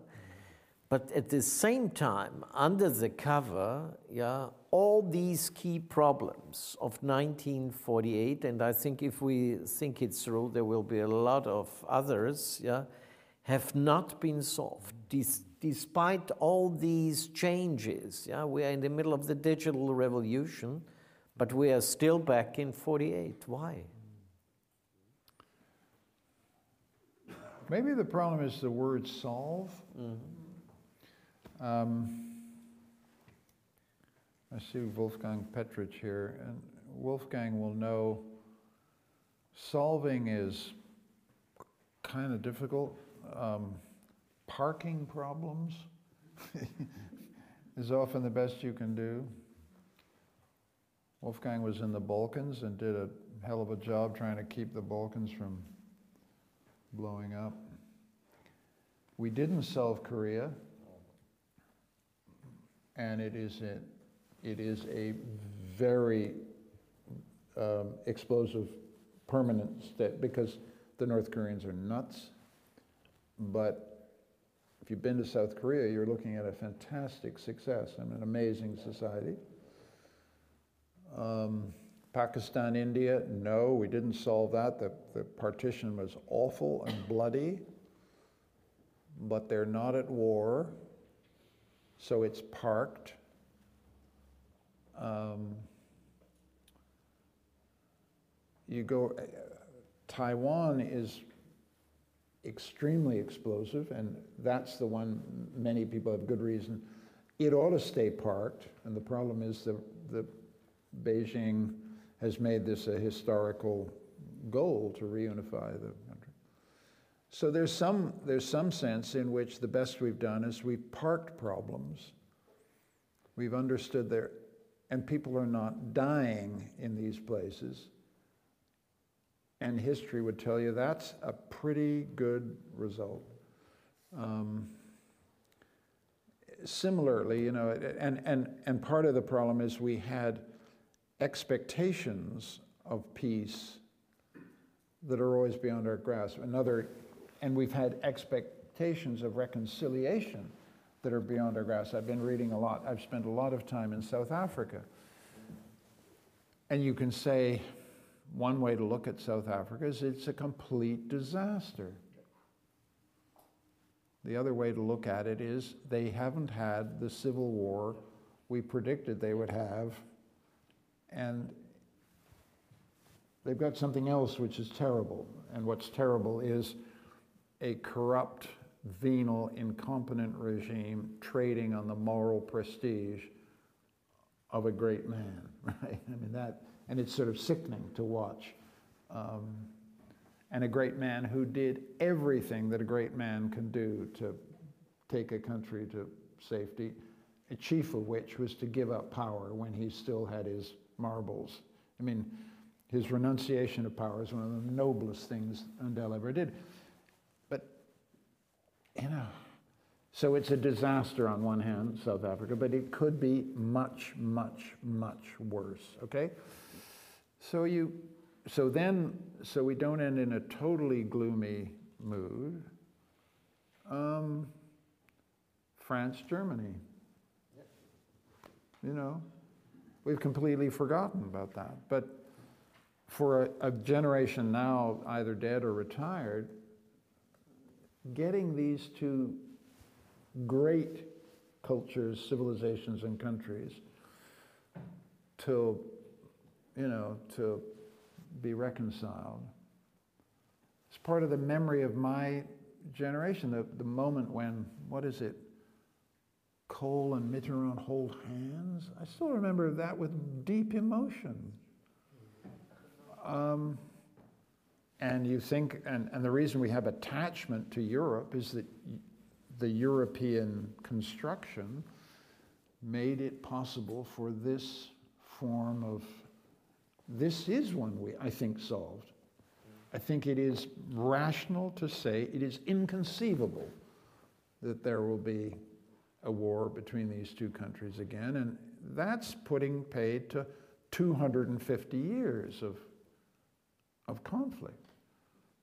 But at the same time, under the cover, yeah, all these key problems of 1948, and I think if we think it through, there will be a lot of others, yeah, have not been solved. Des despite all these changes, yeah, we are in the middle of the digital revolution, but we are still back in 48. Why? Maybe the problem is the word solve. Mm -hmm. um, I see Wolfgang Petritsch here, and Wolfgang will know solving is kind of difficult. Um, parking problems is often the best you can do. Wolfgang was in the Balkans and did a hell of a job trying to keep the Balkans from blowing up. We didn't solve Korea, and it is it it is a very um, explosive permanent state because the North Koreans are nuts. But if you've been to South Korea, you're looking at a fantastic success and an amazing society. Um, Pakistan, India, no, we didn't solve that. The, the partition was awful and bloody, but they're not at war, so it's parked. Um, you go, uh, Taiwan is extremely explosive, and that's the one many people have good reason. It ought to stay parked, and the problem is the, the Beijing has made this a historical goal to reunify the country. So there's some, there's some sense in which the best we've done is we've parked problems. We've understood their and people are not dying in these places. And history would tell you that's a pretty good result. Um, similarly, you know, and, and, and part of the problem is we had expectations of peace that are always beyond our grasp. Another, and we've had expectations of reconciliation that are beyond our grasp. I've been reading a lot. I've spent a lot of time in South Africa. And you can say one way to look at South Africa is it's a complete disaster. The other way to look at it is they haven't had the civil war we predicted they would have, and they've got something else which is terrible. And what's terrible is a corrupt, venal, incompetent regime trading on the moral prestige of a great man, right? I mean, that, and it's sort of sickening to watch. Um, and a great man who did everything that a great man can do to take a country to safety, a chief of which was to give up power when he still had his marbles. I mean, his renunciation of power is one of the noblest things Mandela ever did. But, you know, so it's a disaster on one hand, South Africa, but it could be much, much, much worse, okay? So you, so then, so we don't end in a totally gloomy mood. Um, France, Germany. You know, we've completely forgotten about that. But for a, a, generation now, either dead or retired, getting these two great cultures, civilizations, and countries to, you know, to be reconciled. It's part of the memory of my generation, the, the moment when, what is it, Kohl and Mitterrand hold hands. I still remember that with deep emotion. Um, and you think, and, and the reason we have attachment to Europe is that the European construction made it possible for this form of, this is one we, I think, solved. I think it is rational to say it is inconceivable that there will be a war between these two countries again, and that's putting paid to 250 years of, of conflict.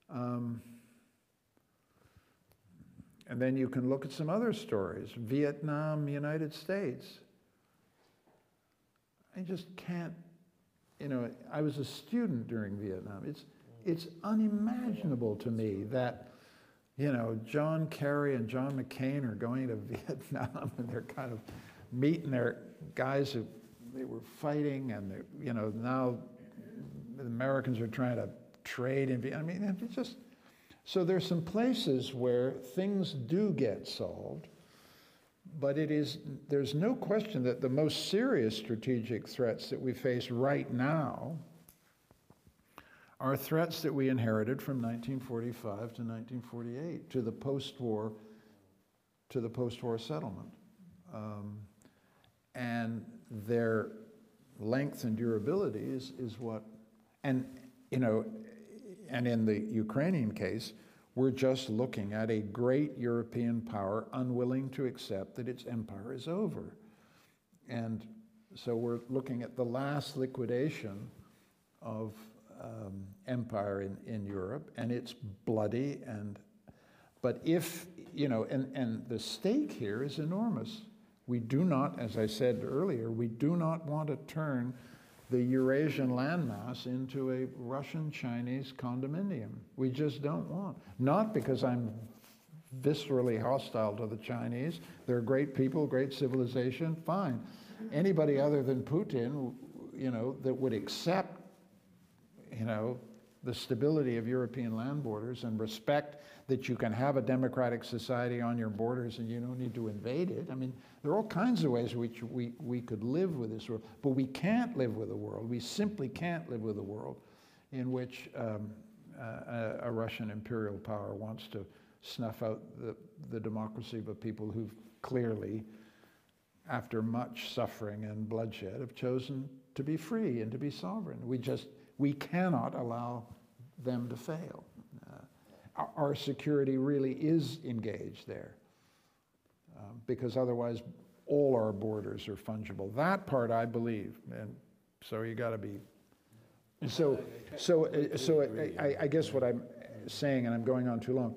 Um, and then you can look at some other stories Vietnam, United States. I just can't, you know, I was a student during Vietnam. It's, it's unimaginable to me that you know, John Kerry and John McCain are going to Vietnam and they're kind of meeting their guys who they were fighting and you know now the Americans are trying to trade in Vietnam. I mean, it's just so there's some places where things do get solved, but it is there's no question that the most serious strategic threats that we face right now are threats that we inherited from 1945 to 1948 to the post-war to the post-war settlement, um, and their length and durability is, is what, and you know, and in the Ukrainian case, we're just looking at a great European power unwilling to accept that its empire is over, and so we're looking at the last liquidation of um, empire in, in Europe, and it's bloody. And but if you know, and and the stake here is enormous. We do not, as I said earlier, we do not want to turn the Eurasian landmass into a Russian-Chinese condominium. We just don't want. Not because I'm viscerally hostile to the Chinese. They're great people, great civilization, fine. Anybody other than Putin, you know, that would accept you know, the stability of European land borders and respect that you can have a democratic society on your borders and you don't need to invade it. I mean, there are all kinds of ways in which we, we could live with this world, but we can't live with a world. We simply can't live with a world in which um, a, a, Russian imperial power wants to snuff out the, the democracy of people who've clearly, after much suffering and bloodshed, have chosen to be free and to be sovereign. We just we cannot allow them to fail. Uh, our security really is engaged there uh, because otherwise all our borders are fungible. That part I believe, and so you got to be. So, so, uh, so I, I guess what I'm saying, and I'm going on too long,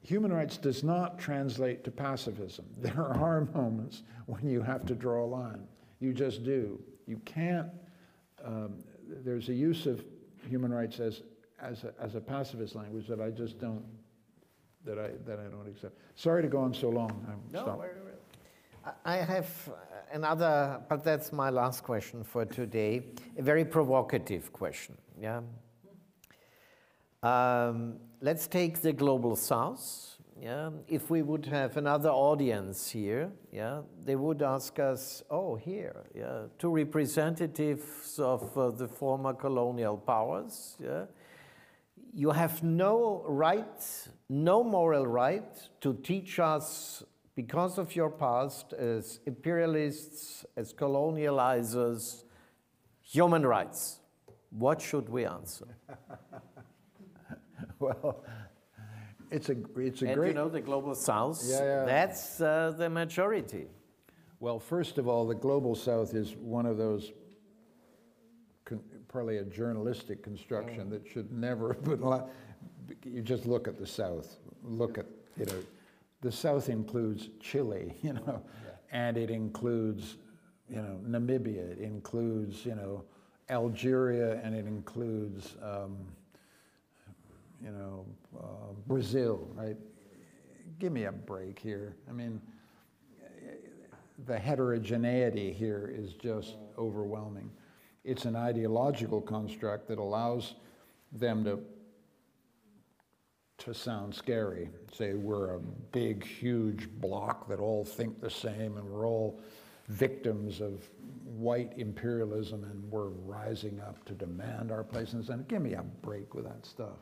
human rights does not translate to pacifism. There are moments when you have to draw a line. You just do. You can't, um, there's a use of human rights as, as, a, as a pacifist language that I just don't, that I, that I don't accept. Sorry to go on so long. I'll stop. I have another, but that's my last question for today. A very provocative question. Yeah. Um, let's take the global south. Yeah. If we would have another audience here, yeah, they would ask us, "Oh, here, yeah, two representatives of uh, the former colonial powers. Yeah, you have no right, no moral right to teach us because of your past as imperialists, as colonializers, human rights. What should we answer? Well, it's a, it's a and great. you know, the global south, Yeah, yeah. that's uh, the majority. Well, first of all, the global south is one of those, probably a journalistic construction that should never have been allowed. You just look at the south, look at, you know, the south includes Chile, you know, and it includes, you know, Namibia, it includes, you know, Algeria, and it includes, um, you know, uh, Brazil, right? Give me a break here. I mean, the heterogeneity here is just overwhelming. It's an ideological construct that allows them to to sound scary. Say we're a big, huge block that all think the same and we're all victims of white imperialism and we're rising up to demand our place in the. Give me a break with that stuff.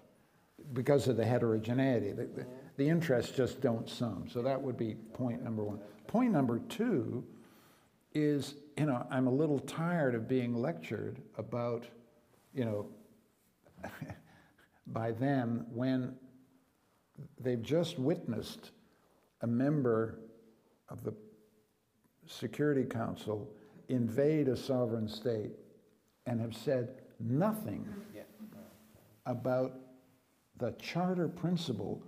Because of the heterogeneity, the, the, the interests just don't sum. So that would be point number one. Point number two is, you know, I'm a little tired of being lectured about, you know, by them when they've just witnessed a member of the Security Council invade a sovereign state and have said nothing about the charter principle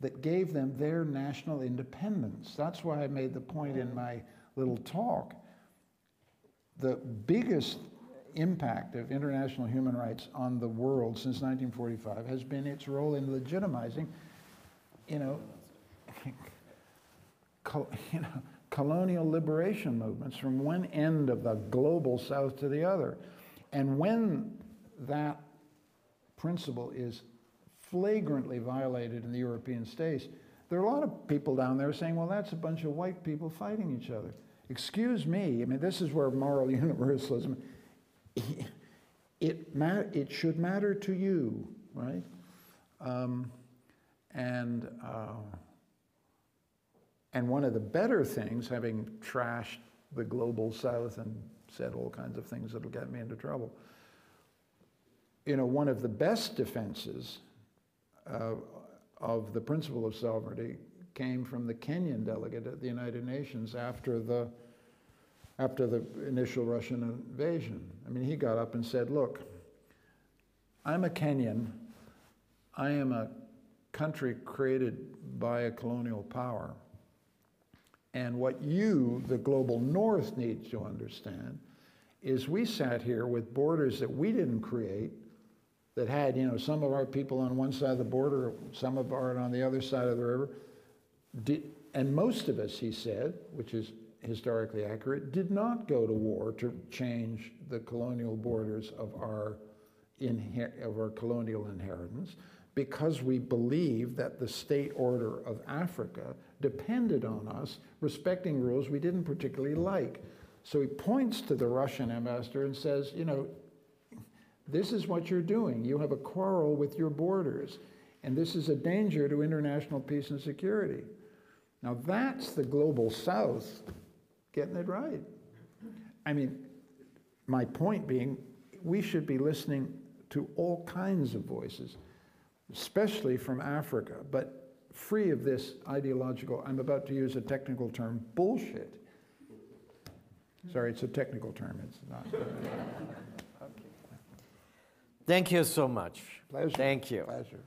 that gave them their national independence. That's why I made the point in my little talk. The biggest impact of international human rights on the world since 1945 has been its role in legitimizing, you know, you know, colonial liberation movements from one end of the global south to the other. And when that principle is flagrantly violated in the European states, there are a lot of people down there saying, well, that's a bunch of white people fighting each other. Excuse me, I mean, this is where moral universalism, it, ma- it should matter to you, right? Um, and, uh, and one of the better things, having trashed the global south and said all kinds of things that'll get me into trouble, you know, one of the best defenses uh, of the principle of sovereignty came from the Kenyan delegate at the United Nations after the, after the initial Russian invasion. I mean, he got up and said, Look, I'm a Kenyan. I am a country created by a colonial power. And what you, the global north, needs to understand is we sat here with borders that we didn't create, that had, you know, some of our people on one side of the border, some of our on the other side of the river. Did, and most of us, he said, which is historically accurate, did not go to war to change the colonial borders of our, of our colonial inheritance because we believed that the state order of Africa depended on us respecting rules we didn't particularly like. So he points to the Russian ambassador and says, you know, this is what you're doing. You have a quarrel with your borders, and this is a danger to international peace and security. Now, that's the global south getting it right. I mean, my point being, we should be listening to all kinds of voices, especially from Africa, but free of this ideological, I'm about to use a technical term, bullshit. Sorry, it's a technical term. It's not. okay. Thank you so much. Pleasure. Thank you. Pleasure.